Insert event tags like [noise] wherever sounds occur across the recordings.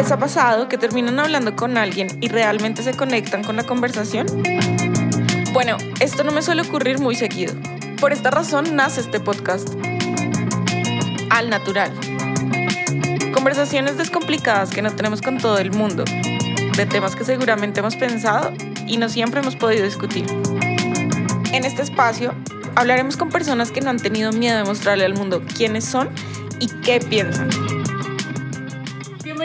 les ha pasado que terminan hablando con alguien y realmente se conectan con la conversación? Bueno, esto no me suele ocurrir muy seguido. Por esta razón nace este podcast. Al natural. Conversaciones descomplicadas que no tenemos con todo el mundo, de temas que seguramente hemos pensado y no siempre hemos podido discutir. En este espacio hablaremos con personas que no han tenido miedo de mostrarle al mundo quiénes son y qué piensan.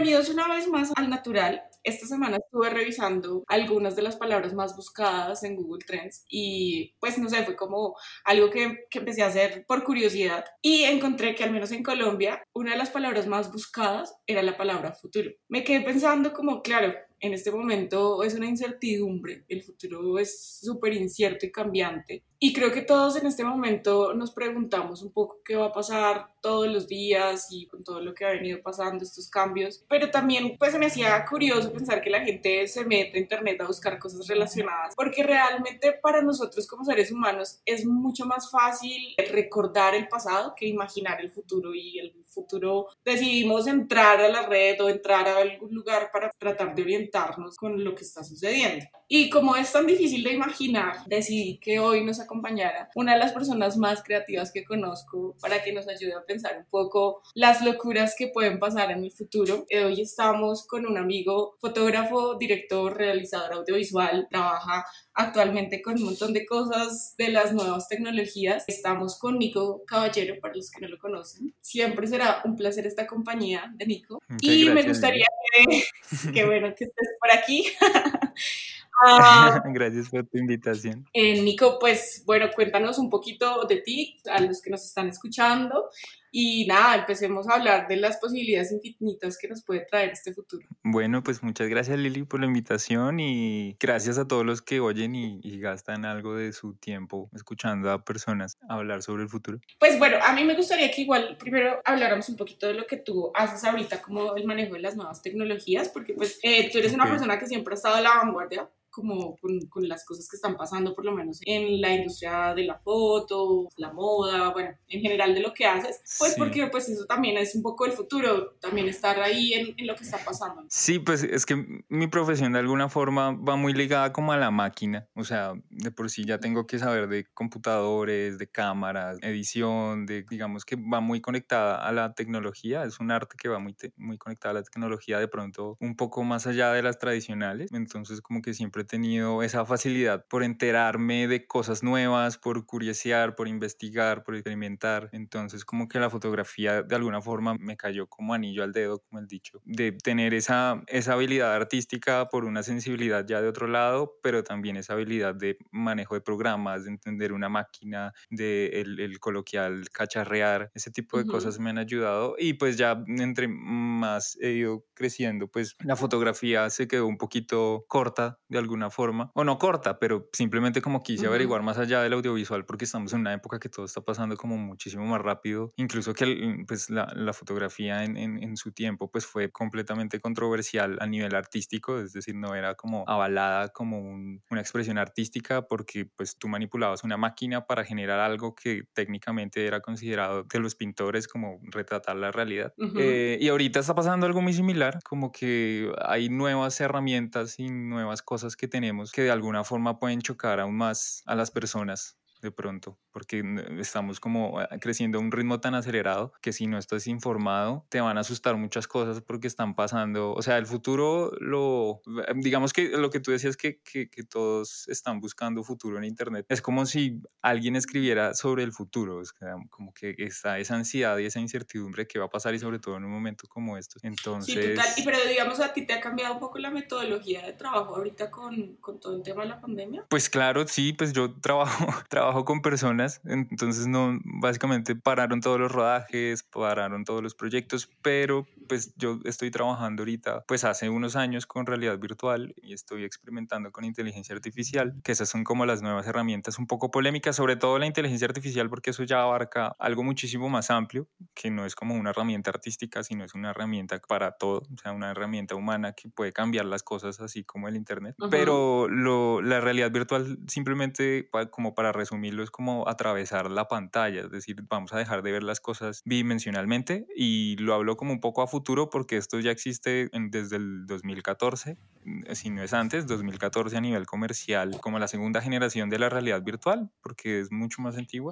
Bienvenidos una vez más al Natural. Esta semana estuve revisando algunas de las palabras más buscadas en Google Trends y pues no sé, fue como algo que, que empecé a hacer por curiosidad y encontré que al menos en Colombia una de las palabras más buscadas era la palabra futuro. Me quedé pensando como, claro, en este momento es una incertidumbre, el futuro es súper incierto y cambiante. Y creo que todos en este momento nos preguntamos un poco qué va a pasar todos los días y con todo lo que ha venido pasando, estos cambios. Pero también pues me hacía curioso pensar que la gente se mete a internet a buscar cosas relacionadas, porque realmente para nosotros como seres humanos es mucho más fácil recordar el pasado que imaginar el futuro y el futuro decidimos entrar a la red o entrar a algún lugar para tratar de orientarnos con lo que está sucediendo. Y como es tan difícil de imaginar, decidí que hoy nos acompañara una de las personas más creativas que conozco para que nos ayude a pensar un poco las locuras que pueden pasar en el futuro. Eh, hoy estamos con un amigo fotógrafo, director, realizador audiovisual, trabaja actualmente con un montón de cosas de las nuevas tecnologías. Estamos con Nico Caballero, para los que no lo conocen. Siempre será un placer esta compañía de Nico. y me gustaría que, [laughs] que, bueno, que estés por aquí. [laughs] Ah, [laughs] Gracias por tu invitación. Eh, Nico, pues bueno, cuéntanos un poquito de ti, a los que nos están escuchando. Y nada, empecemos a hablar de las posibilidades infinitas que nos puede traer este futuro. Bueno, pues muchas gracias Lili por la invitación y gracias a todos los que oyen y, y, gastan algo de su tiempo escuchando a personas hablar sobre el futuro. Pues bueno, a mí me gustaría que igual primero habláramos un poquito de lo que tú haces ahorita como el manejo de las nuevas tecnologías, porque pues eh, tú eres una persona que siempre ha estado a la vanguardia como con, con, las cosas que están pasando, por lo menos en la industria de la foto, la moda, bueno, en general de lo que haces, pues sí. porque pues eso también es un poco el futuro, también estar ahí en, en, lo que está pasando. Sí, pues es que mi profesión de alguna forma va muy ligada como a la máquina, o sea, de por sí ya tengo que saber de computadores, de cámaras, edición, de digamos que va muy conectada a la tecnología, es un arte que va muy, muy conectada a la tecnología de pronto un poco más allá de las tradicionales, entonces como que siempre he tenido esa facilidad por enterarme de cosas nuevas, por curiosear, por investigar, por experimentar. Entonces como que la fotografía de alguna forma me cayó como anillo al dedo, como el dicho, de tener esa, esa habilidad artística por una sensibilidad ya de otro lado, pero también esa habilidad de manejo de programas, de entender una máquina, de el, el coloquial cacharrear, ese tipo de uh -huh. cosas me han ayudado y pues ya entre más he ido creciendo, pues la fotografía se quedó un poquito corta de alguna forma, o no corta, pero simplemente como quise uh -huh. averiguar más allá del audiovisual porque estamos en una época que todo está pasando como muchísimo más rápido, incluso que pues la, la fotografía en, en, en, su tiempo pues fue completamente controversial a nivel artístico, es decir, no era como avalada como un, una expresión artística porque pues tú manipulabas una máquina para generar algo que técnicamente era considerado de los pintores como retratar la realidad. Uh -huh. eh, y ahorita está pasando algo muy similar, como que hay nuevas herramientas y nuevas cosas que tenemos que de alguna forma pueden chocar aún más a las personas de pronto, porque estamos como ah, creciendo a un ritmo tan acelerado que si no estás informado te van a asustar muchas cosas porque están pasando, o sea, el futuro lo, digamos que lo que tú decías que, que, que todos están buscando futuro en Internet, es como si alguien escribiera sobre el futuro, es como que está esa ansiedad y esa incertidumbre que va a pasar y sobre todo en un momento como esto. Entonces... Sí, total. Y pero digamos a ti te ha cambiado un poco la metodología de trabajo ahorita con, con todo el tema de la pandemia. Pues claro, sí, pues yo [laughs] trabajo, trabajo con personas, entonces no, básicamente pararon todos los rodajes, pararon todos los proyectos, pero pues yo estoy trabajando ahorita, pues hace unos años con realidad virtual y estoy experimentando con inteligencia artificial, que esas son como las nuevas herramientas un poco polémicas, sobre todo la inteligencia artificial, porque eso ya abarca algo muchísimo más amplio, que no es como una herramienta artística, sino es una herramienta para todo, o sea, una herramienta humana que puede cambiar las cosas así como el Internet. Uh -huh. Pero lo, la realidad virtual, simplemente como para resumir, Camilo, es como atravesar la pantalla, es decir, vamos a dejar de ver las cosas bidimensionalmente y lo hablo como un poco a futuro porque esto ya existe desde el 2014, si no es antes, 2014 a nivel comercial, como la segunda generación de la realidad virtual, porque es mucho más antigua,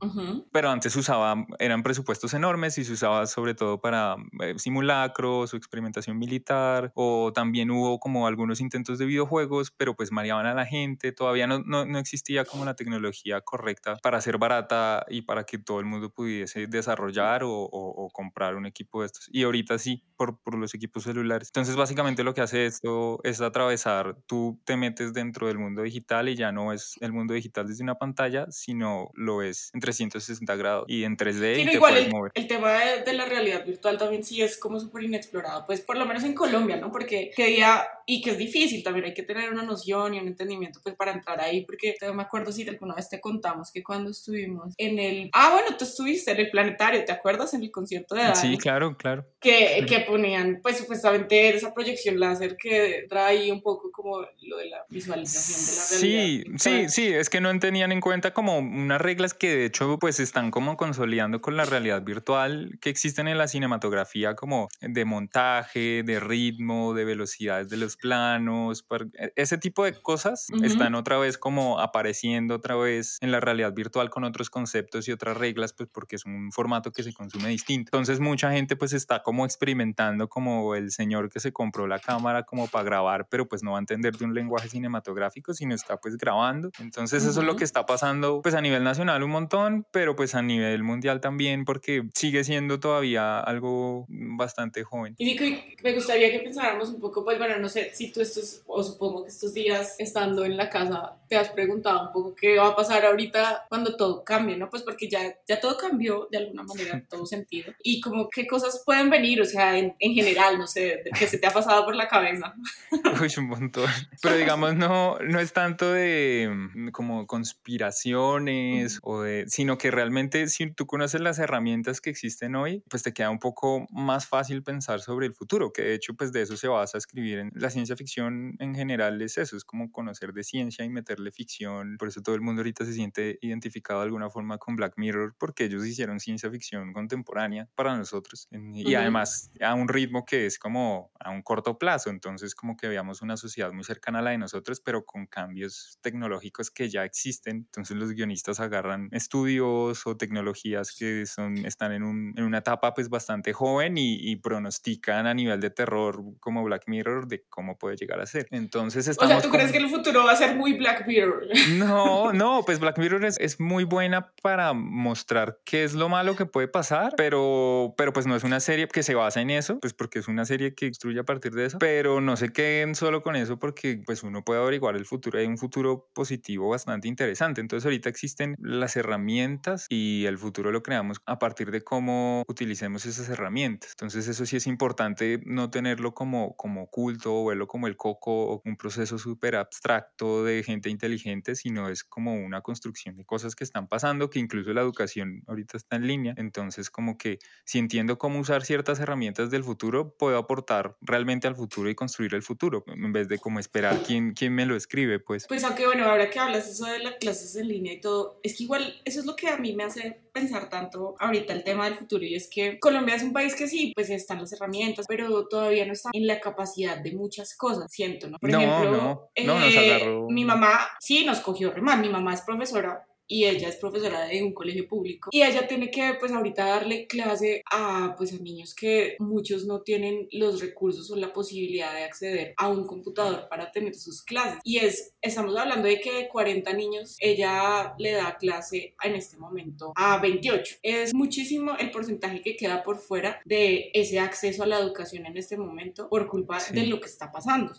pero antes usaba, eran presupuestos enormes y se usaba sobre todo para eh, simulacros o experimentación militar, o también hubo como algunos intentos de videojuegos, pero pues mareaban a la gente, todavía no, no, no existía como la tecnología correcta para ser barata y para que todo el mundo pudiese desarrollar o, o, comprar un equipo de estos. Y ahorita sí, por, por, los equipos celulares. Entonces, básicamente lo que hace esto es atravesar, tú te metes dentro del mundo digital y ya no es el mundo digital desde una pantalla, sino lo es en 360 grados y en 3D. y te igual el, mover. el, tema de, de, la realidad virtual también sí es como súper inexplorado, pues por lo menos en Colombia, ¿no? Porque que día, y que es difícil también, hay que tener una noción y un entendimiento pues para entrar ahí, porque me acuerdo si alguna vez te contamos que cuando estuvimos en el, ah, bueno, tú estuviste en el planetario, ¿te acuerdas? En el concierto de Dani. Sí, claro, claro. Que, que ponían pues supuestamente esa proyección láser que trae un poco como lo de la visualización de la realidad. Sí, sí, sí, es que no tenían en cuenta como unas reglas que de hecho pues están como consolidando con la realidad virtual que existen en la cinematografía como de montaje, de ritmo, de velocidades de los planos, e, ese tipo de cosas están otra vez como apareciendo otra vez en la realidad virtual con otros conceptos y otras reglas, pues porque es un formato que se consume distinto. Entonces mucha gente pues está como experimentando como el señor que se compró la cámara como para grabar, pero pues no va a entender de un lenguaje cinematográfico, sino está pues grabando. Entonces eso es lo que está pasando pues a nivel nacional un montón, pero pues a nivel mundial también porque sigue siendo todavía algo bastante joven. Y me gustaría que pensáramos un poco, pues bueno, no sé si tú estos, o supongo que estos días estando en la casa, te has preguntado un poco qué va a pasar ahorita cuando todo cambie, ¿no? Pues porque ya, ya todo cambió de alguna manera en todo sentido. Y como qué cosas pueden venir, o sea, en, en general, no sé, qué se te ha pasado por la cabeza. [laughs] Uy, un montón. [laughs] Pero digamos, no, no es tanto de mm, como conspiraciones o de, sino que realmente si tú conoces las herramientas que existen hoy, pues te queda un poco más fácil pensar sobre el futuro, que de hecho pues de eso se basa a escribir en la ciencia ficción en general es eso, es como conocer de ciencia y meterle ficción, por eso todo el mundo ahorita se siente identificado de alguna forma con Black Mirror porque ellos hicieron ciencia ficción contemporánea para nosotros y además a un ritmo que es como a un corto plazo, entonces como que veamos una sociedad muy cercana a la de nosotros pero con cambios tecnológicos que ya existen, entonces los guionistas agarran estudios o tecnologías que son, están en, un, en una etapa pues bastante joven y, y pronostican a nivel de terror como Black Mirror de cómo puede llegar a ser. Entonces estamos... O sea, ¿tú crees que el futuro va a ser muy Black Mirror? No, [laughs] no, pues Black Mirror es, es, muy buena para mostrar qué es lo malo que puede pasar, pero, pero pues no es una serie que se basa en eso, pues porque es una serie que construye a partir de eso, pero no se queden solo con eso porque pues uno puede averiguar el futuro, hay un futuro positivo bastante interesante. Entonces ahorita existen las herramientas y el futuro lo creamos a partir de cómo utilicemos esas herramientas. Entonces eso sí es importante no tenerlo como, como oculto o verlo como el coco o un proceso súper abstracto de gente inteligente, sino es como una construcción de cosas que están pasando, que incluso la educación ahorita está en línea. Entonces, como que si entiendo cómo usar ciertas herramientas del futuro, puedo aportar realmente al futuro y construir el futuro, en vez de como esperar quién, quién me lo escribe, pues. Pues aunque bueno, ahora que hablas eso de las clases en línea y todo, es que igual eso es lo que a mí me hace pensar tanto ahorita el tema del futuro y es que Colombia es un país que sí, pues están las herramientas, pero todavía no está en la capacidad de muchas cosas, siento, ¿no? Por ejemplo, no, no, nos eh, agarró. mi mamá sí nos cogió re mal, mi mamá es profesora y ella es profesora de un colegio público y ella tiene que pues ahorita darle clase a pues a niños que muchos no tienen los recursos o la posibilidad de acceder a un computador para tener sus clases. Y es estamos hablando de que de 40 niños ella le da clase en este momento a 28 es muchísimo el porcentaje que queda por fuera de ese acceso a la educación en este momento por culpa de lo que está pasando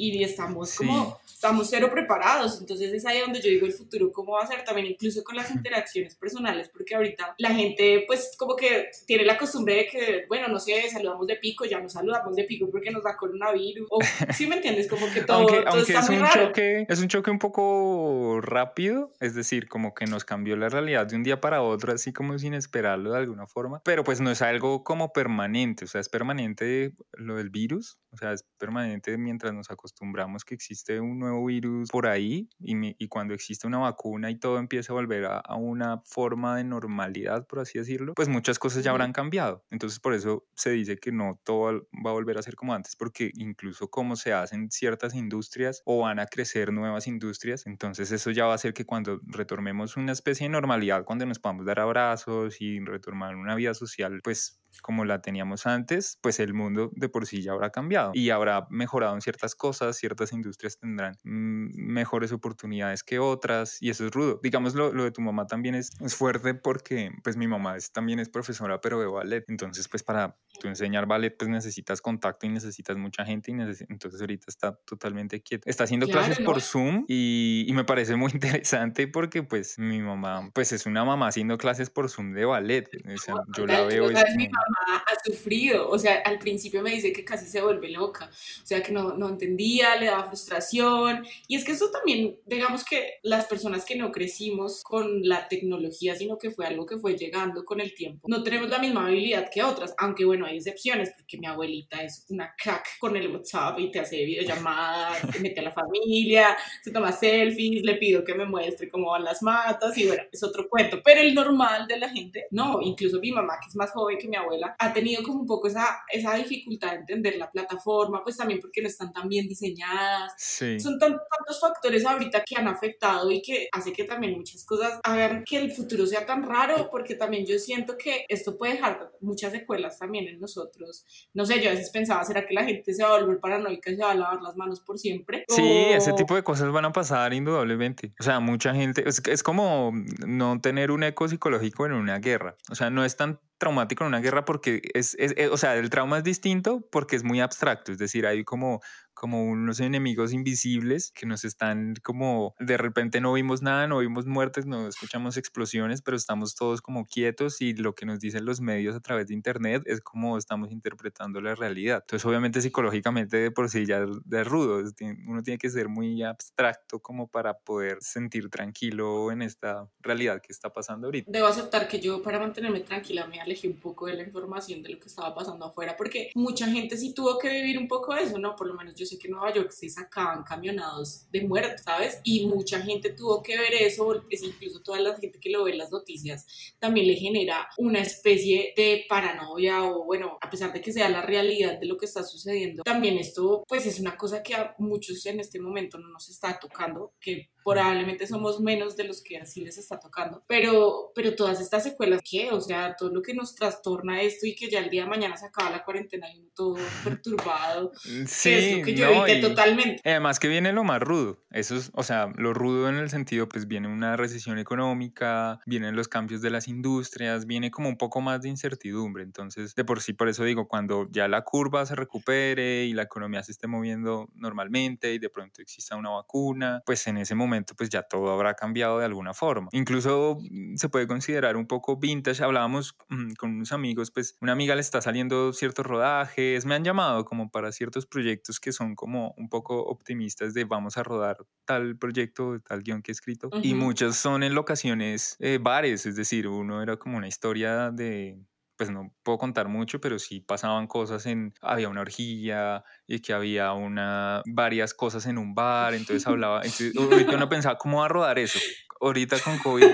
y estamos como, estamos cero preparados, entonces es ahí donde yo digo el futuro, cómo va a ser también incluso con las interacciones personales, porque ahorita la gente pues como que tiene la costumbre de que, bueno, no sé, saludamos de pico, ya nos saludamos de pico porque nos da coronavirus, o si me entiendes, como que todo, aunque, todo está es muy un raro. choque, es un choque un poco rápido, es decir, como que nos cambió la realidad de un día para otro, así como sin esperarlo de alguna forma, pero pues no es algo como permanente, o sea, es permanente lo del virus, o sea, es permanente mientras nos acostumbramos que existe un nuevo virus por ahí y, y cuando existe una vacuna y todo empieza a volver a, a, una forma de normalidad, por así decirlo, pues muchas cosas ya habrán cambiado. Entonces por eso se dice que no todo va a volver a ser como antes, porque incluso cómo se hacen ciertas industrias o van a crecer nuevas industrias, entonces eso ya va a hacer que cuando retomemos una especie de normalidad, cuando nos podamos dar abrazos y retomar una vida social, pues como la teníamos antes, pues el mundo de por sí ya habrá cambiado y habrá mejorado en ciertas cosas, ciertas industrias tendrán mm, mejores oportunidades que otras y eso es rudo. Digamos, lo, lo de tu mamá también es, es, fuerte porque pues mi mamá es, también es profesora pero de ballet, entonces pues para tú enseñar ballet pues necesitas contacto y necesitas mucha gente y entonces ahorita está totalmente quieta. Está haciendo claro, clases ¿no? por Zoom y, y, me parece muy [laughs] interesante porque pues mi mamá pues es una mamá haciendo clases por Zoom de ballet. O sea, yo la veo... Es mamá ha sufrido, o sea, al principio me dice que casi se vuelve loca, o sea, que no, no entendía, le daba frustración. Y es que eso también, digamos que las personas que no crecimos con la tecnología, sino que fue algo que fue llegando con el tiempo, no tenemos la misma habilidad que otras, aunque bueno, hay excepciones, porque mi abuelita es una crack con el WhatsApp y te hace videollamadas, te mete a la familia, se toma selfies, le pido que me muestre cómo van las matas y bueno, es otro cuento, pero el normal de la gente, no, incluso mi mamá, que es más joven que mi abuela, ha tenido como un poco esa, esa dificultad de entender la plataforma, pues también porque no están tan bien diseñadas, sí. son tan, tantos factores ahorita que han afectado y que hace que también muchas cosas hagan que el futuro sea tan raro, porque también yo siento que esto puede dejar muchas secuelas también en nosotros. No sé, yo a veces pensaba, ¿será que la gente se va a volver paranoica y se va a lavar las manos por siempre? Sí, o... ese tipo de cosas van a pasar indudablemente. O sea, mucha gente, es, es como no tener un eco psicológico en una guerra. O sea, no es tan traumático en una guerra porque es, es, es, o sea, el trauma es distinto porque es muy abstracto, es decir, hay como como unos enemigos invisibles que nos están como de repente no vimos nada, no vimos muertes, no escuchamos explosiones, pero estamos todos como quietos y lo que nos dicen los medios a través de internet es como estamos interpretando la realidad. Entonces obviamente psicológicamente de por sí ya es rudo, uno tiene que ser muy abstracto como para poder sentir tranquilo en esta realidad que está pasando ahorita. Debo aceptar que yo para mantenerme tranquila me alejé un poco de la información de lo que estaba pasando afuera porque mucha gente sí tuvo que vivir un poco eso, ¿no? Por lo menos yo sé que en Nueva York se sacaban camionados de muertos, ¿sabes? Y mucha gente tuvo que ver eso, es incluso toda la gente que lo ve en las noticias también le genera una especie de paranoia o bueno, a pesar de que sea la realidad de lo que está sucediendo, también esto pues es una cosa que a muchos en este momento no nos está tocando, que probablemente somos menos de los que así les está tocando, pero, pero todas estas secuelas, ¿qué? O sea, todo lo que nos trastorna esto y que ya el día de mañana se acaba la cuarentena y uno todo [laughs] perturbado, sí, es lo que yo no, evité totalmente. Además que viene lo más rudo, eso es, o sea, lo rudo en el sentido, pues viene una recesión económica, vienen los cambios de las industrias, viene como un poco más de incertidumbre, entonces, de por sí, por eso digo, cuando ya la curva se recupere y la economía se esté moviendo normalmente y de pronto exista una vacuna, pues en ese momento pues ya todo habrá cambiado de alguna forma. Incluso mm, se puede considerar un poco vintage. Hablábamos mmm, con unos amigos, pues una amiga le está saliendo ciertos rodajes, me han llamado como para ciertos proyectos que son como un poco optimistas de vamos a rodar tal proyecto, tal guion que he escrito. Uh -huh. Y muchos son en locaciones eh, bares, es decir, uno era como una historia de pues no puedo contar mucho, pero sí pasaban cosas en, había una orgía y que había una, varias cosas en un bar, entonces [laughs] hablaba, entonces, ahorita uno pensaba, ¿cómo va a rodar eso? Ahorita con COVID,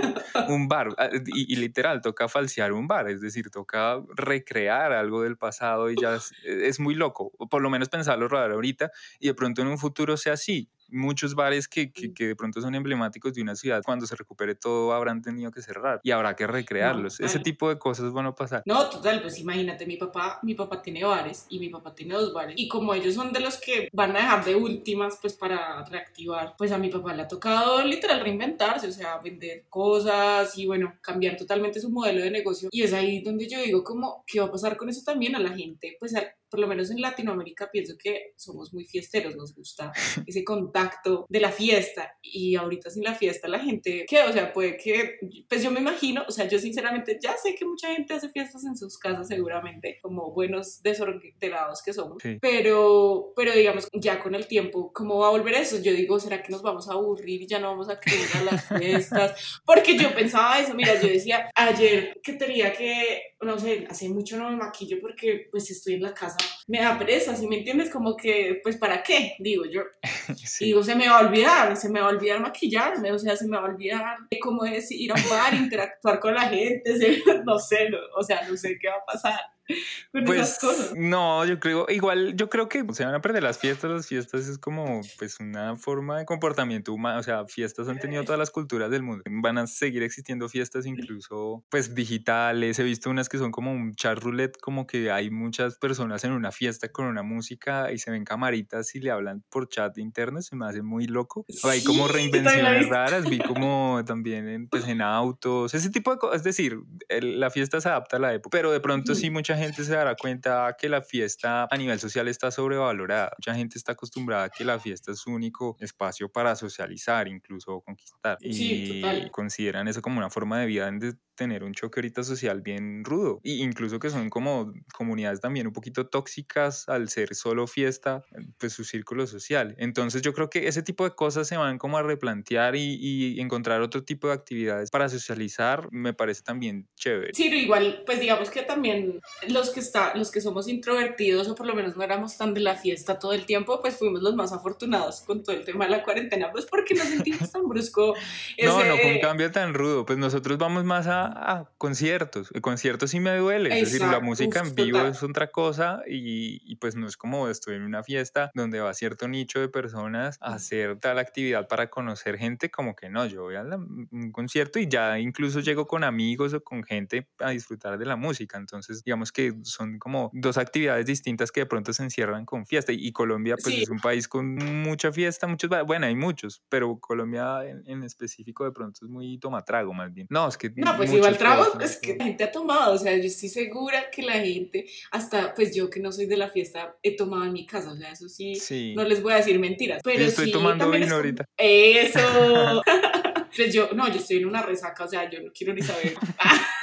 un bar, y, y, literal, toca falsear un bar, es decir, toca recrear algo del pasado y ya es, muy loco, por lo menos pensarlo rodar ahorita y de pronto en un futuro sea así, muchos bares que, que, que, de pronto son emblemáticos de una ciudad, cuando se recupere todo habrán tenido que cerrar y habrá que recrearlos. No, Ese tipo de cosas van a pasar. No, total, pues imagínate, mi papá, mi papá tiene bares y mi papá tiene dos bares y como ellos son de los que van a dejar de últimas pues para reactivar, pues a mi papá le ha tocado literal reinventarse, o sea, vender cosas y bueno, cambiar totalmente su modelo de negocio y es ahí donde yo digo como, ¿qué va a pasar con eso también a la gente? Pues a, por lo menos en Latinoamérica pienso que somos muy fiesteros, nos gusta [laughs] ese contacto de la fiesta y ahorita sin la fiesta la gente, ¿qué? O sea, puede que, pues yo me imagino, o sea, yo sinceramente ya sé que mucha gente hace fiestas en sus casas seguramente, como buenos desordenados que somos, sí. pero, pero digamos, ya con el tiempo, ¿cómo va a volver eso? Yo digo, ¿será que nos vamos a aburrir y ya no vamos a querer a las [laughs] fiestas? Porque yo pensaba eso, mira, yo decía ayer que tenía que, no sé, hace mucho no me maquillo porque pues estoy en la casa me da pereza, si me entiendes? Como que, pues, ¿para qué? Digo yo. [laughs] Digo, se me va a olvidar, se me va a olvidar maquillarme, o sea, se me va a olvidar cómo es ir a bar, [laughs] interactuar con la gente, [laughs] no sé, o sea, no sé qué va a pasar [laughs] pues, No, yo creo, igual, yo creo que se van a perder las fiestas. Las fiestas es como, pues, una forma de comportamiento humano. O sea, fiestas han tenido todas las culturas del mundo. Van a seguir existiendo fiestas, incluso, pues, digitales. He visto unas que son como un chat roulette, como que hay muchas personas en una fiesta con una música y se ven camaritas y le hablan por chat interno. Se me hace muy loco. hay como reinvenciones raras. Vi como [laughs] también en, pues, en autos, ese tipo de cosas. Es decir, la fiesta se adapta a la época, pero de pronto sí mucha gente se dará cuenta que la fiesta a nivel social está sobrevalorada. Mucha gente está acostumbrada a que la fiesta es su único espacio para socializar, incluso conquistar. y consideran eso como una forma de vida tener un choque ahorita social bien rudo. Y incluso que son como comunidades también un poquito tóxicas al ser solo fiesta, pues su círculo social. Entonces yo creo que ese tipo de cosas se van como a replantear y, y encontrar otro tipo de actividades para socializar me parece también chévere. Sí, pero igual, pues digamos que también los que, está, los que somos introvertidos o por lo menos no éramos tan de la fiesta todo el tiempo, pues fuimos los más afortunados con todo el tema de la cuarentena, pues porque nos sentimos tan brusco. [laughs] No, no, con cambio tan rudo, pues nosotros vamos más a, a conciertos, el concierto sí me duele, es decir, la música en vivo es otra cosa y, y, pues no es como estoy en una fiesta donde va cierto nicho de personas a hacer tal actividad para conocer gente, como que no, yo voy a un concierto y ya incluso llego con amigos o con gente a disfrutar de la música, entonces digamos que son como dos actividades distintas que de pronto se encierran con fiesta. Y Colombia, pues es un país con mucha fiesta, muchos, bueno, hay muchos, pero Colombia en, específico de pronto es muy tomatrago más bien. No, es que... No, pues igual trago es que la gente ha tomado, o sea, yo estoy segura que la gente, hasta pues yo que no soy de la fiesta, he tomado en mi casa, o sea, eso sí, no les voy a decir mentiras. Pero yo estoy tomando vino ahorita. Eso. [laughs] pues yo, no, yo estoy en una resaca, o sea, yo no quiero ni saber. [laughs]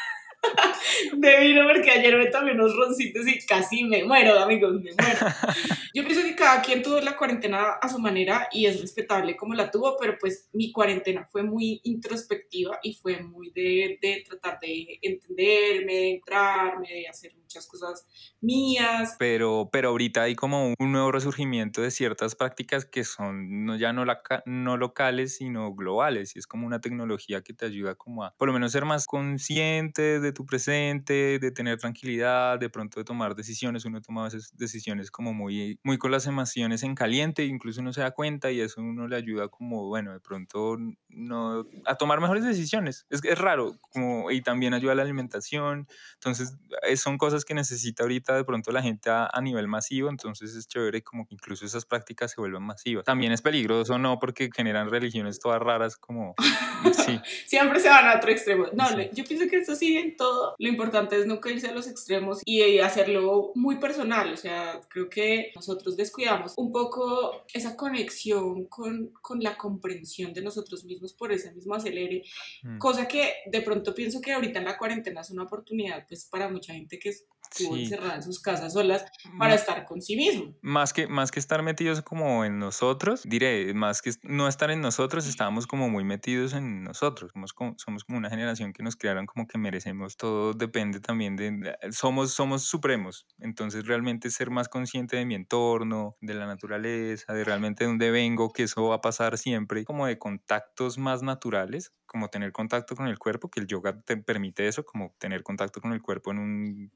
de vino porque ayer me tomé unos roncitos y casi me muero, amigos, me muero. [laughs] Yo pienso que cada quien tuvo la cuarentena a su manera y es respetable como la tuvo, pero pues mi cuarentena fue muy introspectiva y fue muy de, de tratar de entenderme, de entrarme, de hacer muchas cosas mías. Pero, pero ahorita hay como un nuevo resurgimiento de ciertas prácticas que son no, ya no, la, no locales, sino globales. Y es como una tecnología que te ayuda como a, por lo menos, ser más consciente de tu presente, de tener tranquilidad, de pronto de tomar decisiones. Uno toma veces decisiones como muy, muy con las emociones en caliente, incluso uno se da cuenta y eso uno le ayuda como, bueno, de pronto no, a tomar mejores decisiones. Es, es raro, como, y también ayuda a la alimentación. Entonces, eh, son cosas que necesita ahorita de pronto la gente a, a nivel masivo, entonces es chévere como que incluso esas prácticas se vuelvan masivas. También es peligroso, ¿no? Porque generan religiones todas raras como... Sí. [laughs] Siempre se van a otro extremo. No, yo pienso que esto sí en todo. Lo importante es nunca irse a los extremos y hacerlo muy personal. O sea, creo que nosotros descuidamos un poco esa conexión con, con la comprensión de nosotros mismos por ese mismo acelere. Mm. Cosa que de pronto pienso que ahorita en la cuarentena es una oportunidad pues para mucha gente que estuvo encerrada en sus casas solas para estar con sí mismo. Más que, más que estar metidos como en nosotros, diré, más que no estar en nosotros, estábamos como muy metidos en nosotros. Somos como, somos como una generación que nos crearon como que merecemos, todo depende también de, somos, somos supremos, entonces realmente ser más consciente de mi entorno, de la naturaleza, de realmente de dónde vengo, que eso va a pasar siempre, como de contactos más naturales, como tener contacto con el cuerpo, que el yoga te permite eso, como tener contacto con el cuerpo en un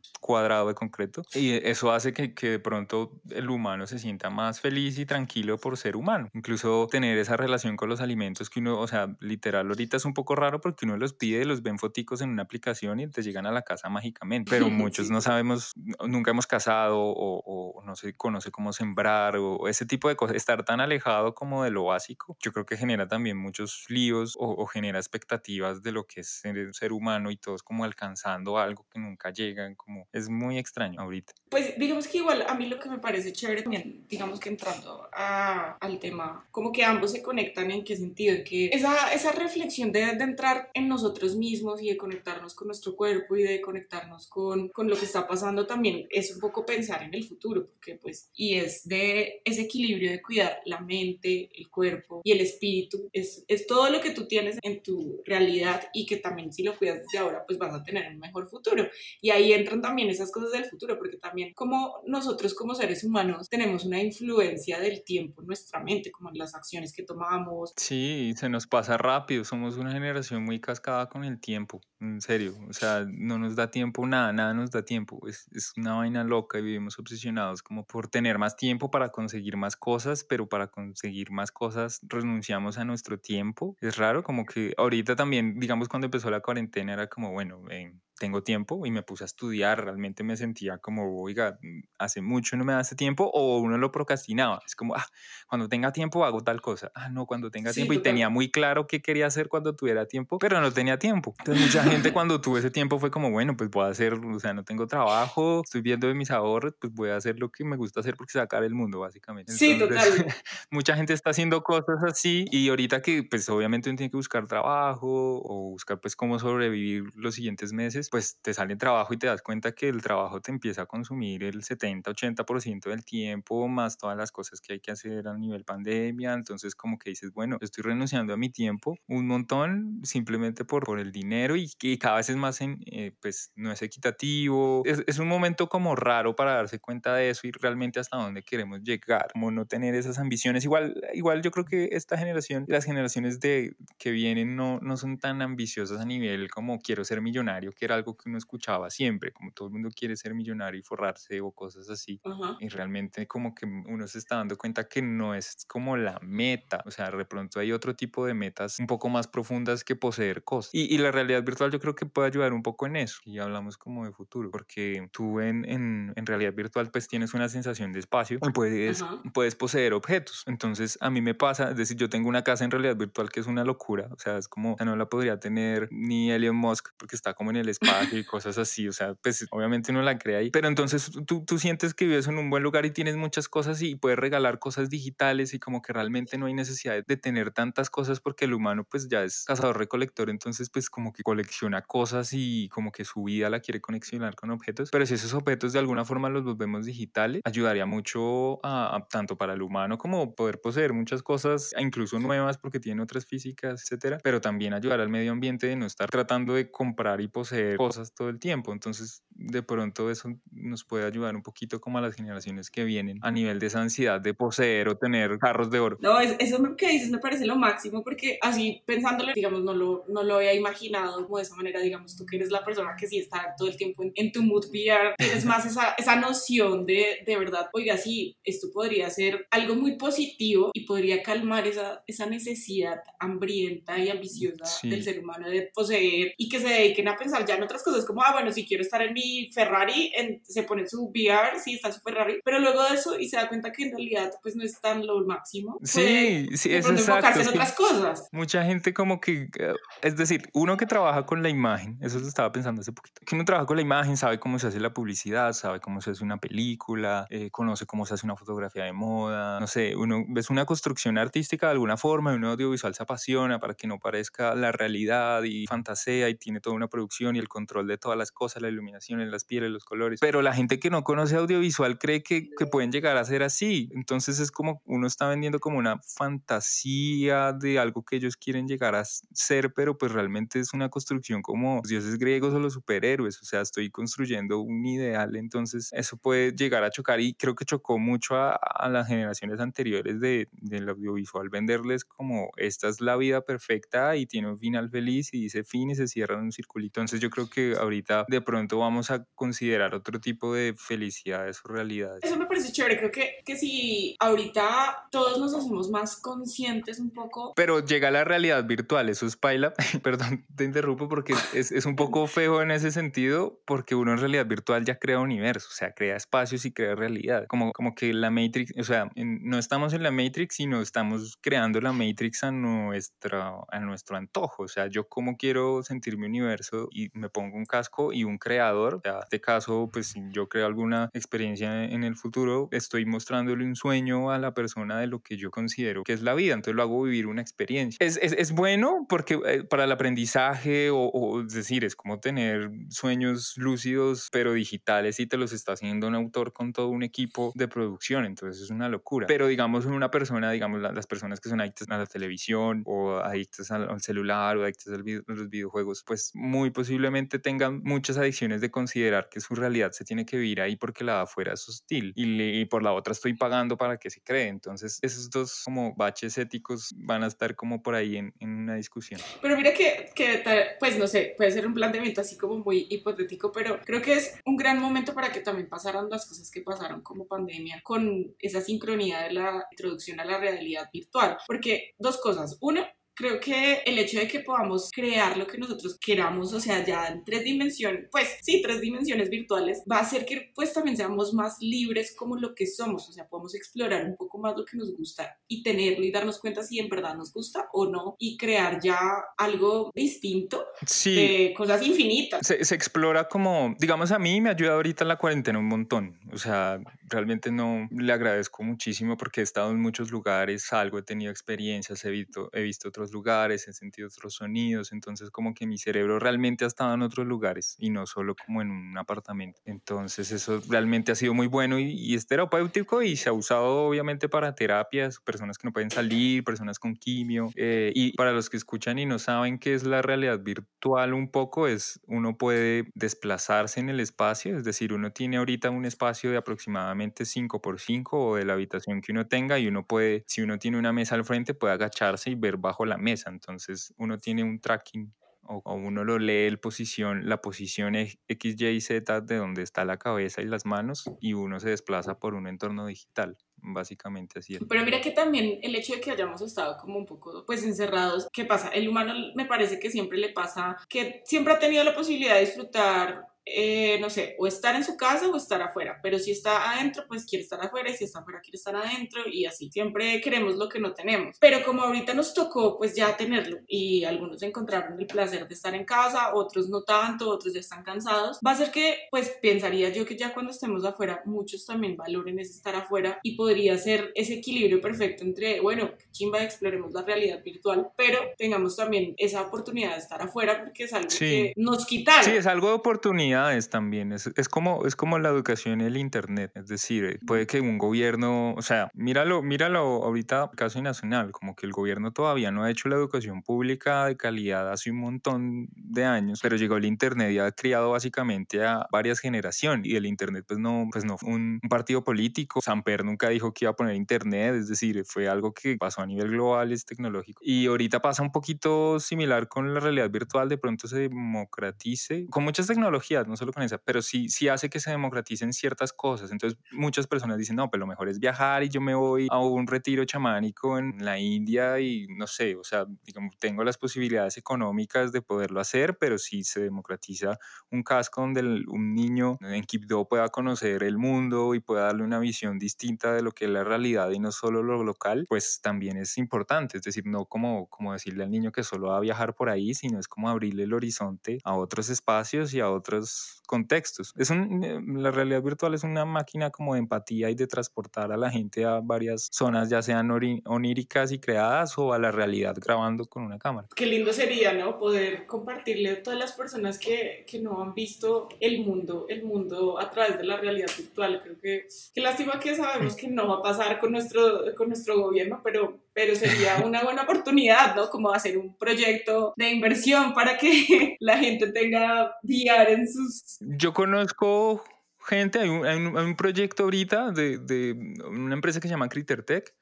cuadrado de concreto. Y eso hace que, que, de pronto el humano se sienta más feliz y tranquilo por ser humano. Incluso tener esa relación con los alimentos que uno, o sea, literal, ahorita es un poco raro porque uno los pide, los ven foticos en una aplicación y te llegan a la casa mágicamente. Pero [laughs] muchos no sabemos, nunca hemos casado o, o no se conoce cómo sembrar o ese tipo de cosas. Estar tan alejado como de lo básico, yo creo que genera también muchos líos o, o genera expectativas de lo que es ser ser humano y todos como alcanzando algo que nunca llegan, como es muy extraño ahorita. Pues digamos que igual a mí lo que me parece chévere también, digamos que entrando a, al tema, como que ambos se conectan en qué sentido, en que esa, esa reflexión de, de entrar en nosotros mismos y de conectarnos con nuestro cuerpo y de conectarnos con, con lo que está pasando también es un poco pensar en el futuro, porque pues, y es de ese equilibrio de cuidar la mente, el cuerpo y el espíritu, es, es todo lo que tú tienes en tu realidad y que también si lo cuidas desde ahora, pues vas a tener un mejor futuro. Y ahí entran también esas cosas del futuro, porque también como nosotros como seres humanos tenemos una influencia del tiempo en nuestra mente, como en las acciones que tomamos. Sí, se nos pasa rápido, somos una generación muy cascada con el tiempo, en serio, o sea, no nos da tiempo nada, nada nos da tiempo, es, es una vaina loca y vivimos obsesionados como por tener más tiempo para conseguir más cosas, pero para conseguir más cosas renunciamos a nuestro tiempo. Es raro, como que ahorita también, digamos, cuando empezó la cuarentena era como, bueno, ven, tengo tiempo y me puse a estudiar, realmente me sentía como, oiga, mm, hace mucho no me da ese tiempo o uno lo procrastinaba, es como, ah, cuando tenga tiempo hago tal cosa, ah, no, cuando tenga tiempo y tenía muy claro qué quería hacer cuando tuviera tiempo, pero no tenía tiempo. Entonces mucha gente [laughs] cuando tuve ese tiempo fue como, bueno, pues voy a hacer, o sea, no tengo trabajo, estoy viendo de mis ahorros, pues voy a hacer lo que me gusta hacer porque sacar el mundo, básicamente. sí, total. [laughs] mucha gente está haciendo cosas así y ahorita que pues obviamente uno tiene que buscar trabajo o buscar pues cómo sobrevivir los siguientes pues te sale trabajo y te das cuenta que el trabajo te empieza a consumir el 70-80% del tiempo, más todas las cosas que hay que hacer a nivel pandemia. Entonces, como que dices, bueno, estoy renunciando a mi tiempo un montón simplemente por, por el dinero y que cada vez es más, en, eh, pues no es equitativo. Es, es un momento como raro para darse cuenta de eso y realmente hasta dónde queremos llegar, como no tener esas ambiciones. Igual, igual yo creo que esta generación, las generaciones de que vienen no, no son tan ambiciosas a nivel como quiero ser millonario, que era algo que uno escuchaba siempre, como todo el mundo quiere ser millonario y forrarse o cosas así. Y realmente como que uno se está dando cuenta que no es como la meta, o sea, de pronto hay otro tipo de metas un poco más profundas que poseer cosas. Y, y la realidad virtual yo creo que puede ayudar un poco en eso. Y hablamos como de futuro, porque tú en, en, en realidad virtual pues tienes una sensación de espacio y puedes, puedes poseer objetos. Entonces a mí me pasa, es decir, yo tengo una casa en realidad virtual que es una locura, o sea, es como, no la podría tener ni Elon Musk porque está como en el espacio y cosas así, o sea, pues obviamente uno la crea ahí, pero entonces tú, tú sientes que vives en un buen lugar y tienes muchas cosas y puedes regalar cosas digitales y como que realmente no hay necesidad de tener tantas cosas porque el humano pues ya es cazador recolector, entonces pues como que colecciona cosas y como que su vida la quiere conexionar con objetos, pero si esos objetos de alguna forma los volvemos digitales, ayudaría mucho a, tanto para el humano como poder poseer muchas cosas, incluso nuevas porque tienen otras físicas, etcétera, pero también ayudar al medio ambiente de no estar tratando de comprar y poseer cosas todo el tiempo. Entonces, de pronto eso nos puede ayudar un poquito como a las generaciones que vienen a nivel de esa ansiedad de poseer o tener carros de oro. No, eso que dices me parece lo máximo porque así pensándolo, digamos, no lo, no lo había imaginado como de esa manera, digamos, tú que eres la persona que sí está todo el tiempo en, tu mood VR, tienes más esa, esa noción de, de verdad, oiga, sí, esto podría ser algo muy positivo y podría calmar esa, esa necesidad hambrienta y ambiciosa del ser humano de poseer y que se dediquen a pensar ya en otras cosas, como, ah, bueno, si quiero estar en mi Ferrari, se pone su VR, sí, está en su Ferrari, pero luego de eso y se da cuenta que en realidad pues no es tan lo máximo. Sí, sí, es enfocarse en otras cosas. Mucha gente como que, eh, es decir, uno que trabaja con la imagen, eso se estaba pensando hace poquito, que uno trabaja con la imagen, sabe cómo se hace la publicidad, sabe cómo se hace una película, eh, conoce cómo se hace una fotografía de moda, no sé, uno ves una construcción artística de alguna forma y un audiovisual se apasiona para que no parezca la realidad y fantasea y tiene toda una producción y el control de todas las cosas, la iluminación, las pieles, los colores. Pero la gente que no conoce audiovisual cree que, que pueden llegar a ser así. Entonces es como uno está vendiendo como una fantasía de algo que ellos quieren llegar a ser, pero pues realmente es una construcción como los dioses griegos o los superhéroes. O sea, estoy construyendo un ideal, entonces eso puede llegar a chocar y creo que chocó mucho a, a las generaciones anteriores de, del audiovisual venderles como esta es la vida perfecta y tiene un final feliz y dice fin y se cierra en un circulito. Entonces yo creo que ahorita de pronto vamos a considerar otro tipo de felicidades o realidades. Eso me parece chévere, creo que, que si ahorita todos nos hacemos más conscientes un poco. Pero llega la realidad virtual, eso es paila, [laughs] perdón, te interrumpo porque es, es un poco feo en ese sentido, porque uno en realidad virtual ya crea universos, o sea, crea espacios y crea realidad, como, como que la Matrix, o sea, no estamos en la Matrix, sino estamos creando la Matrix a, nuestra, a nuestro antojo, o sea, yo como quiero sentir mi universo y me pongo un casco y un creador, en este caso, pues si yo creo alguna experiencia en el futuro, estoy mostrándole un sueño a la persona de lo que yo considero que es la vida, entonces lo hago vivir una experiencia. Es, es, es bueno porque eh, para el aprendizaje, o, o, es decir, es como tener sueños lúcidos, pero digitales y te los está haciendo un autor con todo un equipo de producción, entonces es una locura. Pero digamos, una persona, digamos, las personas que son adictas a la televisión o adictas al celular o adictas a los videojuegos, pues muy posiblemente tengan muchas adicciones de considerar que su realidad se tiene que vivir ahí porque la de afuera es hostil y, por la otra estoy pagando para que se cree. Entonces, esos dos como baches éticos van a estar como por ahí en, en una discusión. Pero mira que, que, pues no sé, puede ser un planteamiento así como muy hipotético, pero creo que es un gran momento para que también pasaran las cosas que pasaron como pandemia con esa sincronía de la introducción a la realidad virtual. Porque dos cosas. Uno, creo que el hecho de que podamos crear lo que nosotros queramos, o sea, ya en tres dimensiones, pues sí, tres dimensiones virtuales, va a hacer que pues también seamos más libres como lo que somos, o sea, podemos explorar un poco más lo que nos gusta y tenerlo y darnos cuenta si en verdad nos gusta o no y crear ya algo distinto sí. de cosas infinitas. Se, se explora como, digamos, a mí me ayuda ahorita la cuarentena un montón, o sea, realmente no le agradezco muchísimo porque he estado en muchos lugares, salgo, he tenido experiencias, he visto, he visto otros lugares, he sentido otros sonidos, entonces como que mi cerebro realmente ha estado en otros lugares y no solo como en un apartamento. Entonces eso realmente ha sido muy bueno y, es terapéutico y se ha usado obviamente para terapias, personas que no pueden salir, personas con quimio eh, y para los que escuchan y no saben qué es la realidad virtual un poco es uno puede desplazarse en el espacio, es decir, uno tiene ahorita un espacio de aproximadamente 5 por 5 o de la habitación que uno tenga y uno puede, si uno tiene una mesa al frente, puede agacharse y ver bajo la mesa. Entonces uno tiene un tracking o, uno lo lee el posición, la posición X, Y, Z de donde está la cabeza y las manos y uno se desplaza por un entorno digital. Básicamente así es. Pero mira que también el hecho de que hayamos estado como un poco pues encerrados, ¿qué pasa? El humano me parece que siempre le pasa que siempre ha tenido la posibilidad de disfrutar eh, no sé, o estar en su casa o estar afuera, pero si está adentro, pues quiere estar afuera y si está afuera quiere estar adentro y así, siempre queremos lo que no tenemos. Pero como ahorita nos tocó pues ya tenerlo y algunos encontraron el placer de estar en casa, otros no tanto, otros ya están cansados, va a ser que pues pensaría yo que ya cuando estemos afuera, muchos también valoren ese estar afuera y podría ser ese equilibrio perfecto entre, bueno, chimba, exploremos la realidad virtual, pero tengamos también esa oportunidad de estar afuera porque es algo que nos quitaron. Sí, es algo de oportunidad también. Es, es, como, es como la educación y el Internet. Es decir, eh, puede que un gobierno, o sea, míralo, míralo ahorita, caso nacional, como que el gobierno todavía no ha hecho la educación pública de calidad hace un montón de años, pero llegó el Internet y ha criado básicamente a varias generaciones. Y el Internet, pues no, pues no fue un, partido político. Samper nunca dijo que iba a poner Internet, es decir, fue algo que pasó a nivel global, es tecnológico. Y ahorita pasa un poquito similar con la realidad virtual, de pronto se democratice con muchas tecnologías no solo con esa, pero sí, sí hace que se democraticen ciertas cosas. Entonces muchas personas dicen, no, pero lo mejor es viajar y yo me voy a un retiro chamánico en la India y no sé, o sea, digamos, tengo las posibilidades económicas de poderlo hacer, pero si se democratiza un casco donde un niño en Quibdó pueda conocer el mundo y pueda darle una visión distinta de lo que es la realidad y no solo lo local, pues también es importante. Es decir, no como, como decirle al niño que solo va a viajar por ahí, sino es como abrirle el horizonte a otros espacios y a otros contextos. Es un, eh, la realidad virtual es una máquina como de empatía y de transportar a la gente a varias zonas, ya sean oníricas y creadas o a la realidad grabando con una cámara. Qué lindo sería, ¿no? Poder compartirle a todas las personas que, que no han visto el mundo, el mundo a través de la realidad virtual. Creo que qué lástima que sabemos que no va a pasar con nuestro, con nuestro gobierno, pero, pero sería [laughs] una buena oportunidad, ¿no? Como hacer un proyecto de inversión para que [laughs] la gente tenga VR en sus yo conozco gente, hay un, proyecto ahorita de, de, una empresa que se llama CritterTech,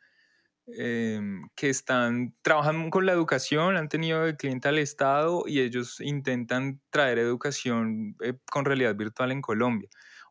eh, que están trabajando con la educación, han tenido de cliente al Estado y ellos intentan traer educación eh, con realidad virtual en Colombia.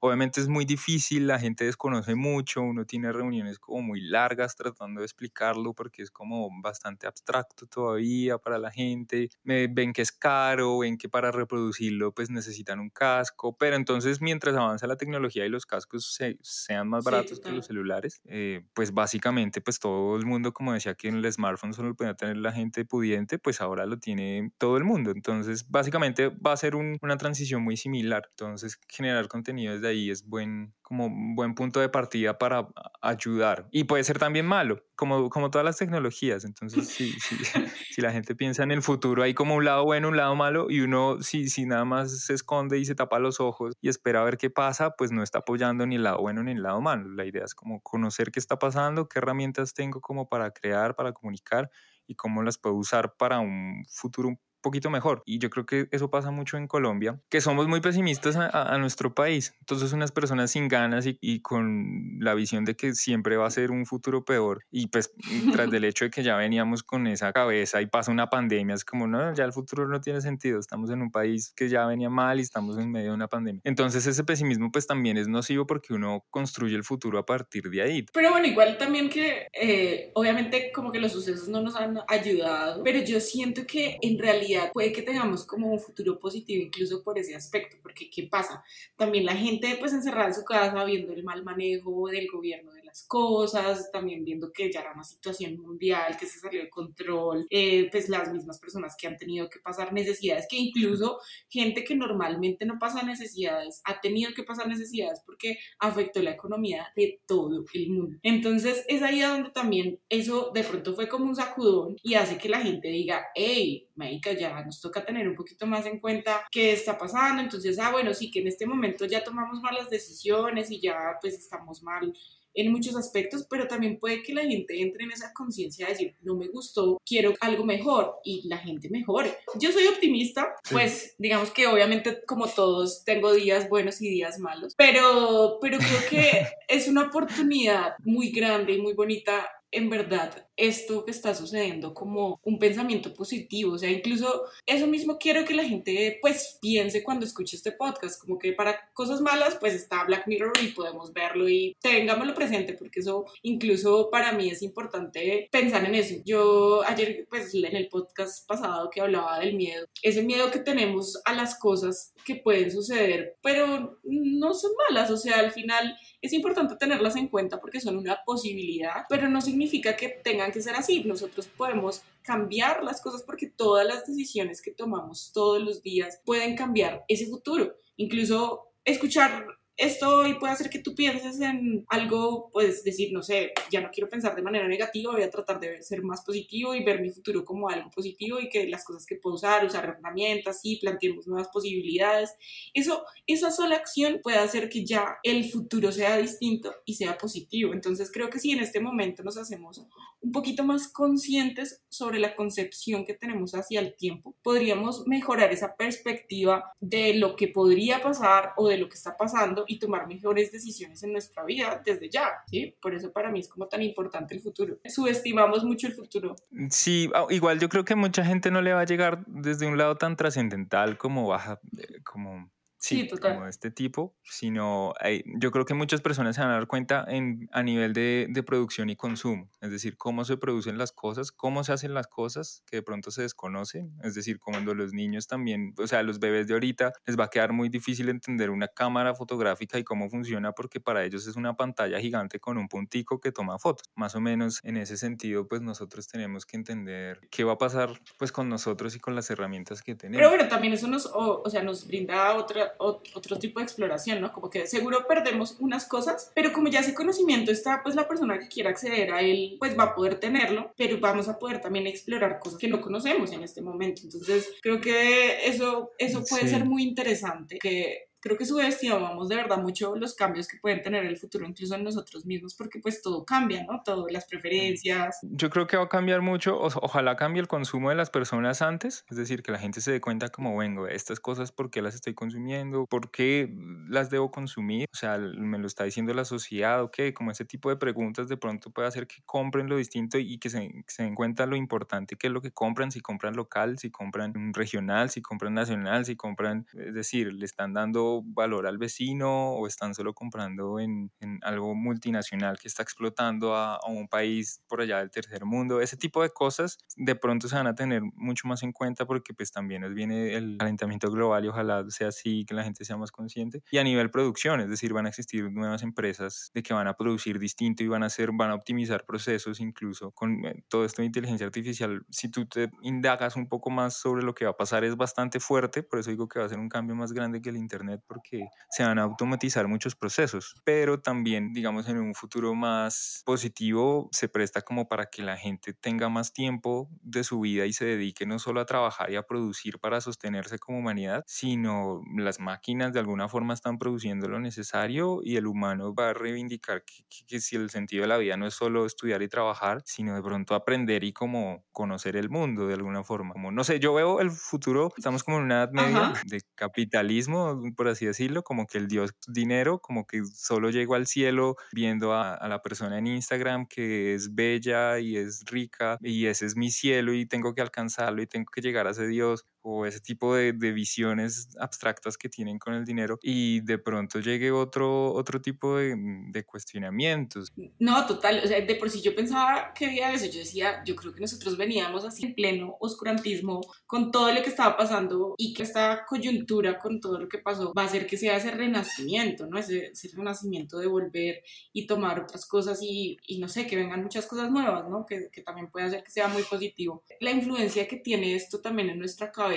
Obviamente es muy difícil, la gente desconoce mucho, uno tiene reuniones como muy largas tratando de explicarlo porque es como bastante abstracto todavía para la gente. Me ven que es caro, ven que para reproducirlo pues necesitan un casco, pero entonces mientras avanza la tecnología y los cascos sean más baratos que los celulares, eh, pues básicamente pues todo el mundo, como decía que en el smartphone solo lo podía tener la gente pudiente, pues ahora lo tiene todo el mundo. Entonces básicamente va a ser una transición muy similar. Entonces generar contenido desde ahí y es buen, como buen punto de partida para ayudar. Y puede ser también malo, como, como todas las tecnologías. Entonces, si, [laughs] si, [laughs] si la gente piensa en el futuro, hay como un lado bueno, un lado malo, y uno si, si nada más se esconde y se tapa los ojos y espera a ver qué pasa, pues no está apoyando ni el lado bueno ni el lado malo. La idea es como conocer qué está pasando, qué herramientas tengo como para crear, para comunicar y cómo las puedo usar para un futuro poquito mejor. Y yo creo que eso pasa mucho en Colombia, que somos muy pesimistas a, nuestro país. Entonces unas personas sin ganas y, y, con la visión de que siempre va a ser un futuro peor y pues tras del [laughs] hecho de que ya veníamos con esa cabeza y pasa una pandemia, es como, no, ya el futuro no tiene sentido, estamos en un país que ya venía mal y estamos en medio de una pandemia. Entonces ese pesimismo pues también es nocivo porque uno construye el futuro a partir de ahí. Pero bueno, igual también que eh, obviamente como que los sucesos no nos han ayudado, pero yo siento que en realidad puede que tengamos como un futuro positivo incluso por ese aspecto, porque ¿qué pasa? También la gente pues encerrada en su casa viendo el mal manejo del gobierno las cosas, también viendo que ya era una situación mundial, que se salió de control, eh, pues las mismas personas que han tenido que pasar necesidades, que incluso gente que normalmente no pasa necesidades, ha tenido que pasar necesidades porque afectó la economía de todo el mundo. Entonces es ahí donde también eso de pronto fue como un sacudón y hace que la gente diga, hey, médica, ya nos toca tener un poquito más en cuenta qué está pasando. Entonces, ah, bueno, sí que en este momento ya tomamos malas decisiones y ya pues estamos mal en muchos aspectos, pero también puede que la gente entre en esa conciencia de decir, no me gustó, quiero algo mejor y la gente mejore. Yo soy optimista, pues digamos que obviamente como todos tengo días buenos y días malos, pero, pero creo que [laughs] es una oportunidad muy grande y muy bonita en verdad esto que está sucediendo como un pensamiento positivo, o sea, incluso eso mismo quiero que la gente pues piense cuando escuche este podcast, como que para cosas malas pues está Black Mirror y podemos verlo y tengámoslo presente porque eso incluso para mí es importante pensar en eso. Yo ayer pues en el podcast pasado que hablaba del miedo, ese miedo que tenemos a las cosas que pueden suceder, pero no son malas, o sea, al final es importante tenerlas en cuenta porque son una posibilidad, pero no significa que tengan que ser así. Nosotros podemos cambiar las cosas porque todas las decisiones que tomamos todos los días pueden cambiar ese futuro. Incluso escuchar esto y puede hacer que tú pienses en algo, pues decir, no sé, ya no quiero pensar de manera negativa, voy a tratar de ser más positivo y ver mi futuro como algo positivo y que las cosas que puedo usar, usar herramientas y planteemos nuevas posibilidades. Eso, esa sola acción puede hacer que ya el futuro sea distinto y sea positivo. Entonces creo que si en este momento nos hacemos un poquito más conscientes sobre la concepción que tenemos hacia el tiempo, podríamos mejorar esa perspectiva de lo que podría pasar o de lo que está pasando y tomar mejores decisiones en nuestra vida desde ya, ¿sí? Por eso para mí es como tan importante el futuro. Subestimamos mucho el futuro. Sí, ah, igual yo creo que mucha gente no le va a llegar desde un lado tan trascendental como baja, eh, como Sí, como este tipo, sino yo creo que muchas personas se van a dar cuenta en, a nivel de, de, producción y consumo, es decir, cómo se producen las cosas, cómo se hacen las cosas que de pronto se desconocen, es decir, cuando los niños también, o sea, los bebés de ahorita les va a quedar muy difícil entender una cámara fotográfica y cómo funciona porque para ellos es una pantalla gigante con un puntico que toma fotos. Más o menos en ese sentido, pues nosotros tenemos que entender qué va a pasar pues con nosotros y con las herramientas que tenemos. Pero bueno, también eso nos, o, o sea, nos brinda otra otro tipo de exploración, ¿no? Como que seguro perdemos unas cosas, pero como ya ese conocimiento está, pues la persona que quiera acceder a él, pues va a poder tenerlo, pero vamos a poder también explorar cosas que no conocemos en este momento. Entonces, creo que eso, eso puede ser muy interesante, que creo que subestimamos de verdad mucho los cambios que pueden tener el futuro, incluso en nosotros mismos, porque pues todo cambia, ¿no? Todo, las preferencias. Yo creo que va a cambiar mucho, ojalá cambie el consumo de las personas antes, es decir, que la gente se dé cuenta como, vengo, estas cosas, ¿por qué las estoy consumiendo? ¿Por qué las debo consumir? O sea, me lo está diciendo la sociedad, ¿o qué? Como ese tipo de preguntas de pronto puede hacer que compren lo distinto y que se, se den cuenta lo importante que es lo que compran, si compran local, si compran regional, si compran nacional, si compran, es decir, le están dando valor al vecino o están solo comprando en, algo multinacional que está explotando a, un país por allá del tercer mundo. Ese tipo de cosas de pronto se van a tener mucho más en cuenta porque pues también nos viene el calentamiento global y ojalá sea así, que la gente sea más consciente. Y a nivel producción, es decir, van a existir nuevas empresas de que van a producir distinto y van a hacer, van a optimizar procesos incluso con eh, todo esto de inteligencia artificial. Si tú te indagas un poco más sobre lo que va a pasar es bastante fuerte, por eso digo que va a ser un cambio más grande que el Internet porque se van a automatizar muchos procesos, pero también, digamos, en un futuro más positivo se presta como para que la gente tenga más tiempo de su vida y se dedique no solo a trabajar y a producir para sostenerse como humanidad, sino las máquinas de alguna forma están produciendo lo necesario y el humano va a reivindicar que, que si el sentido de la vida no es solo estudiar y trabajar, sino de pronto aprender y como conocer el mundo de alguna forma. Como, no sé, yo veo el futuro, estamos como en una edad media de capitalismo, por así decirlo, como que el dios dinero, como que solo llego al cielo viendo a, la persona en Instagram que es bella y es rica y ese es mi cielo y tengo que alcanzarlo y tengo que llegar a ese dios o ese tipo de, de, visiones abstractas que tienen con el dinero y de pronto llegue otro, otro tipo de, de, cuestionamientos. No, total, o sea, de por sí yo pensaba que había eso, yo decía, yo creo que nosotros veníamos así en pleno oscurantismo con todo lo que estaba pasando y que esta coyuntura con todo lo que pasó va a hacer que sea ese renacimiento, ¿no? Ese, ese renacimiento de volver y tomar otras cosas y, y, no sé, que vengan muchas cosas nuevas, ¿no? Que, que también puede hacer que sea muy positivo. La influencia que tiene esto también en nuestra cabeza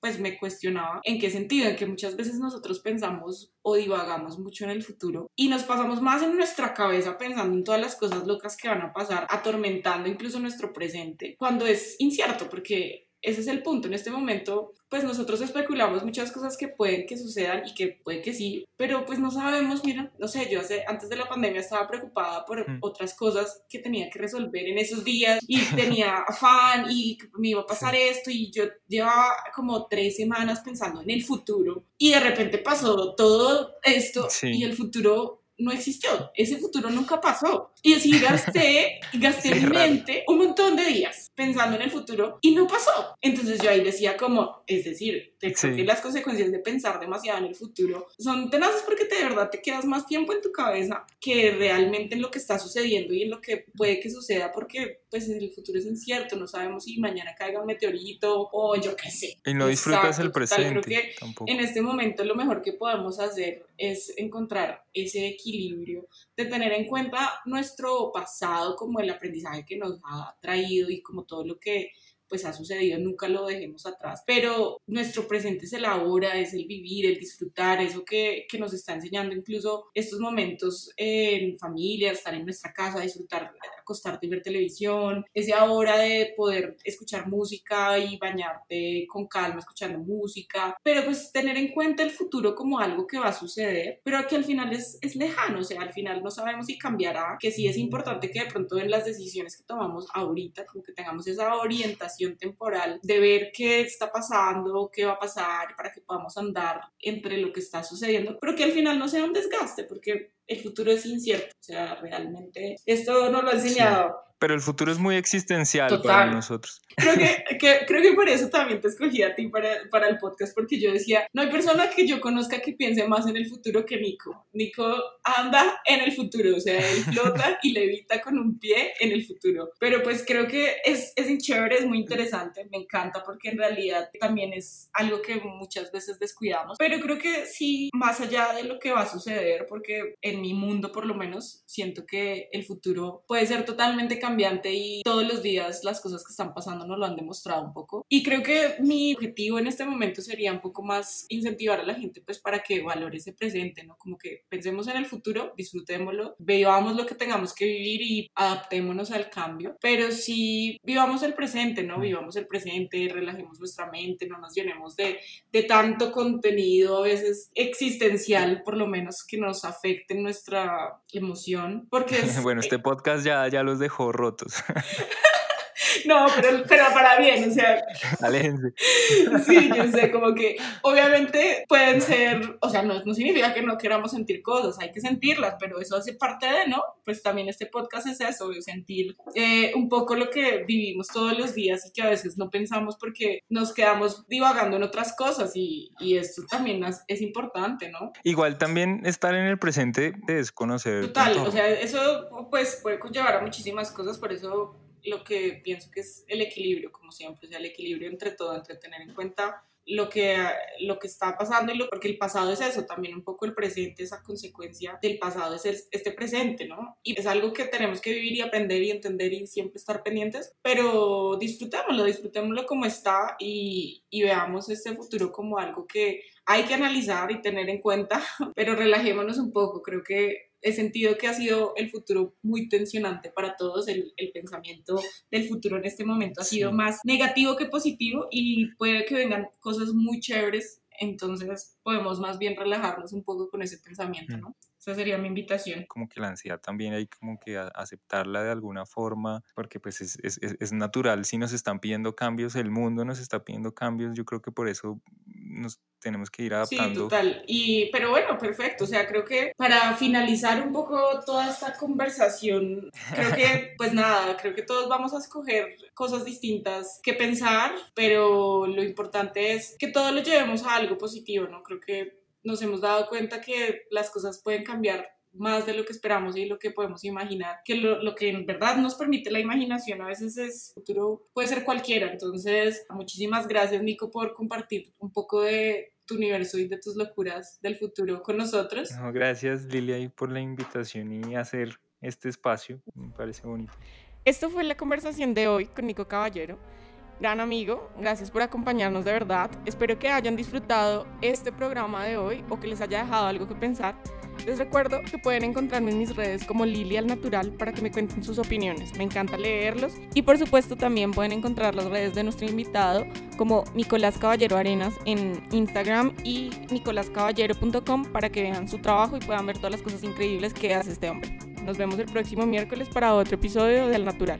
pues me cuestionaba en qué sentido, en que muchas veces nosotros pensamos o divagamos mucho en el futuro y nos pasamos más en nuestra cabeza pensando en todas las cosas locas que van a pasar, atormentando incluso nuestro presente, cuando es incierto, porque ese es el punto. En este momento, pues nosotros especulamos muchas cosas que pueden que sucedan y que puede que sí, pero pues no sabemos, mira, no sé, yo hace, antes de la pandemia estaba preocupada por mm. otras cosas que tenía que resolver en esos días y [laughs] tenía afán y me iba a pasar esto y yo llevaba como tres semanas pensando en el futuro y de repente pasó todo esto y el futuro no existió, ese futuro nunca pasó. Y así [laughs] gasté, gasté mi mente un montón de días pensando en el futuro y no pasó. Entonces yo ahí decía como, es decir, te que las consecuencias de pensar demasiado en el futuro son tenaces porque de verdad te quedas más tiempo en tu cabeza que realmente en lo que está sucediendo y en lo que puede que suceda porque pues el futuro es incierto, no sabemos si mañana caiga un meteorito o yo qué sé. Y no disfrutas el presente. Creo que en este momento lo mejor que podemos hacer es encontrar ese equilibrio de tener en cuenta nuestro pasado como el aprendizaje que nos ha traído y como todo lo que pues ha sucedido, nunca lo dejemos atrás, pero nuestro presente es el ahora, es el vivir, el disfrutar, eso que, que nos está enseñando incluso estos momentos en familia, estar en nuestra casa, disfrutar, acostarte y ver televisión, ese ahora de poder escuchar música y bañarte con calma escuchando música, pero pues tener en cuenta el futuro como algo que va a suceder, pero que al final es, es lejano, o sea, al final no sabemos si cambiará, que sí es importante que de pronto en las decisiones que tomamos ahorita, como que tengamos esa orientación temporal de ver qué está pasando, qué va a pasar, para que podamos andar entre lo que está sucediendo, pero que al final no sea un desgaste, porque el futuro es incierto, o sea, realmente esto no lo ha enseñado pero el futuro es muy existencial para nosotros. Creo [laughs] que, creo que por eso también te escogí a ti para, para el podcast, porque yo decía, no hay persona que yo conozca que piense más en el futuro que Nico. Nico anda en el futuro, o sea, él flota [laughs] y levita con un pie en el futuro. Pero pues creo que es, es chévere, es muy interesante, me encanta porque en realidad también es algo que muchas veces descuidamos. Pero creo que sí, más allá de lo que va a suceder, porque en mi mundo por lo menos siento que el futuro puede ser totalmente cambiante y todos los días las cosas que están pasando nos lo han demostrado un poco. Y creo que mi objetivo en este momento sería un poco más incentivar a la gente pues para que valore ese presente, ¿no? Como que pensemos en el futuro, disfrutémoslo, vivamos lo que tengamos que vivir y adaptémonos al cambio, pero sí vivamos el presente, ¿no? Vivamos el presente, relajemos nuestra mente, no nos llenemos de, de tanto contenido a veces existencial, por lo menos que nos afecte nuestra emoción, porque [laughs] bueno, este podcast ya, ya los dejó rotos. [laughs] No, pero, pero para bien, o sea. Aléjense. Sí, yo sé, como que obviamente pueden ser, o sea, no, no significa que no queramos sentir cosas, hay que sentirlas, pero eso hace parte de, ¿no? Pues también este podcast es eso, sentir eh, un poco lo que vivimos todos los días y que a veces no pensamos porque nos quedamos divagando en otras cosas y, y esto también es, es, importante, ¿no? Igual también estar en el presente es conocer. Total, o sea, eso pues puede llevar a muchísimas cosas, por eso lo que pienso que es el equilibrio, como siempre, o sea, el equilibrio entre todo, entre tener en cuenta lo que, lo que está pasando, y lo, porque el pasado es eso, también un poco el presente, esa consecuencia del pasado es este presente, ¿no? Y es algo que tenemos que vivir y aprender y entender y siempre estar pendientes, pero disfrutémoslo, disfrutémoslo como está y, y veamos este futuro como algo que hay que analizar y tener en cuenta, [laughs] pero relajémonos un poco, creo que he sentido que ha sido el futuro muy tensionante para todos, el, el pensamiento del futuro en este momento ha sido más negativo que positivo y puede que vengan cosas muy chéveres, entonces podemos más bien relajarnos un poco con ese pensamiento, ¿no? Esa sería mi invitación. Como que la ansiedad también hay como que aceptarla de alguna forma, porque pues es, es, es, natural, si nos están pidiendo cambios, el mundo nos está pidiendo cambios, yo creo que por eso nos tenemos que ir adaptando. Sí, total. Y, pero bueno, perfecto. O sea, creo que para finalizar un poco toda esta conversación, creo que, pues nada, creo que todos vamos a escoger cosas distintas que pensar, pero lo importante es que todos lo llevemos a algo positivo, ¿no? Creo que nos hemos dado cuenta que las cosas pueden cambiar más de lo que esperamos y lo que podemos imaginar, que lo, lo, que en verdad nos permite la imaginación a veces es futuro, puede ser cualquiera. Entonces, muchísimas gracias Nico por compartir un poco de tu universo y de tus locuras del futuro con nosotros. gracias Lilia por la invitación y hacer este espacio, me parece bonito. Esto fue la conversación de hoy con Nico Caballero gran amigo, gracias por acompañarnos de verdad. Espero que hayan disfrutado este programa de hoy o que les haya dejado algo que pensar. Les recuerdo que pueden encontrarme en mis redes como Lili al Natural para que me cuenten sus opiniones. Me encanta leerlos y por supuesto también pueden encontrar las redes de nuestro invitado como Nicolás Caballero Arenas en Instagram y nicoláscaballero.com para que vean su trabajo y puedan ver todas las cosas increíbles que hace este hombre. Nos vemos el próximo miércoles para otro episodio de Al Natural.